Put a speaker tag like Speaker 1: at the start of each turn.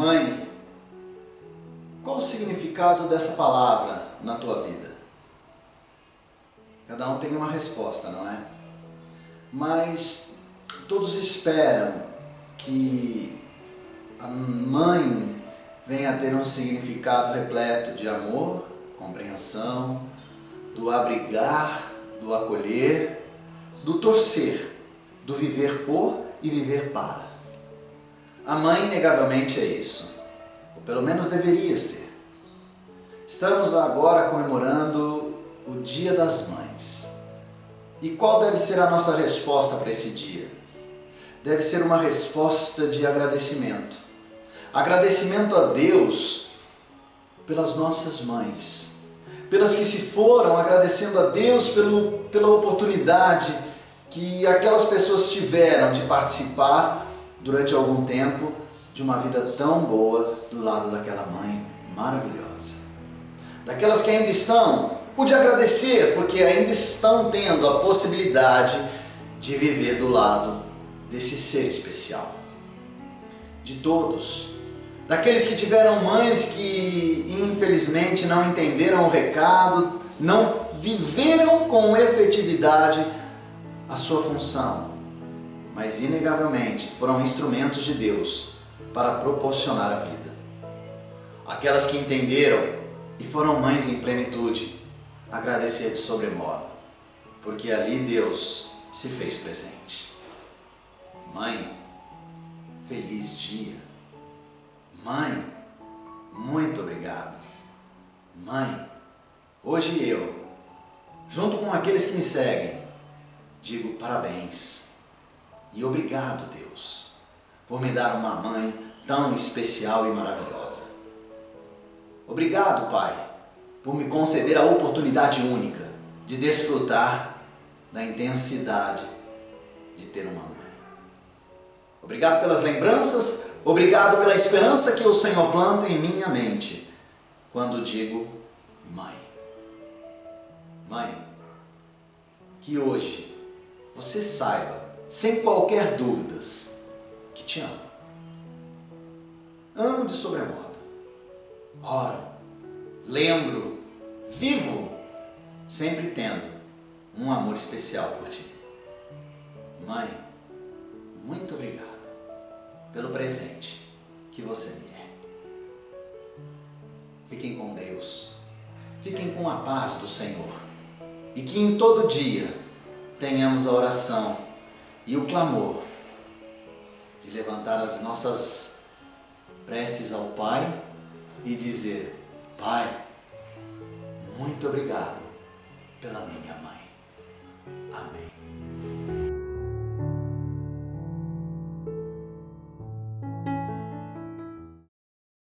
Speaker 1: Mãe, qual o significado dessa palavra na tua vida? Cada um tem uma resposta, não é? Mas todos esperam que a mãe venha a ter um significado repleto de amor, compreensão, do abrigar, do acolher, do torcer, do viver por e viver para. A mãe, inegavelmente, é isso. Ou pelo menos deveria ser. Estamos agora comemorando o Dia das Mães. E qual deve ser a nossa resposta para esse dia? Deve ser uma resposta de agradecimento. Agradecimento a Deus pelas nossas mães, pelas que se foram, agradecendo a Deus pelo, pela oportunidade que aquelas pessoas tiveram de participar durante algum tempo de uma vida tão boa do lado daquela mãe maravilhosa. Daquelas que ainda estão, pude agradecer porque ainda estão tendo a possibilidade de viver do lado desse ser especial. De todos, daqueles que tiveram mães que infelizmente não entenderam o recado, não viveram com efetividade a sua função, mas inegavelmente foram instrumentos de Deus para proporcionar a vida. Aquelas que entenderam e foram mães em plenitude, agradecer de sobremodo, porque ali Deus se fez presente. Mãe, feliz dia. Mãe, muito obrigado. Mãe, hoje eu, junto com aqueles que me seguem, digo parabéns e obrigado, Deus, por me dar uma mãe tão especial e maravilhosa. Obrigado, Pai, por me conceder a oportunidade única de desfrutar da intensidade de ter uma mãe. Obrigado pelas lembranças, obrigado pela esperança que o Senhor planta em minha mente quando digo mãe. Mãe, que hoje você saiba, sem qualquer dúvidas, que te amo. Amo de sobremodo. Oro, lembro, vivo, sempre tendo um amor especial por ti. Mãe, muito obrigado pelo presente que você me é. Fiquem com Deus. Fiquem com a paz do Senhor. E que em todo dia tenhamos a oração e o clamor de levantar as nossas preces ao Pai e dizer: Pai, muito obrigado pela minha mãe. Amém.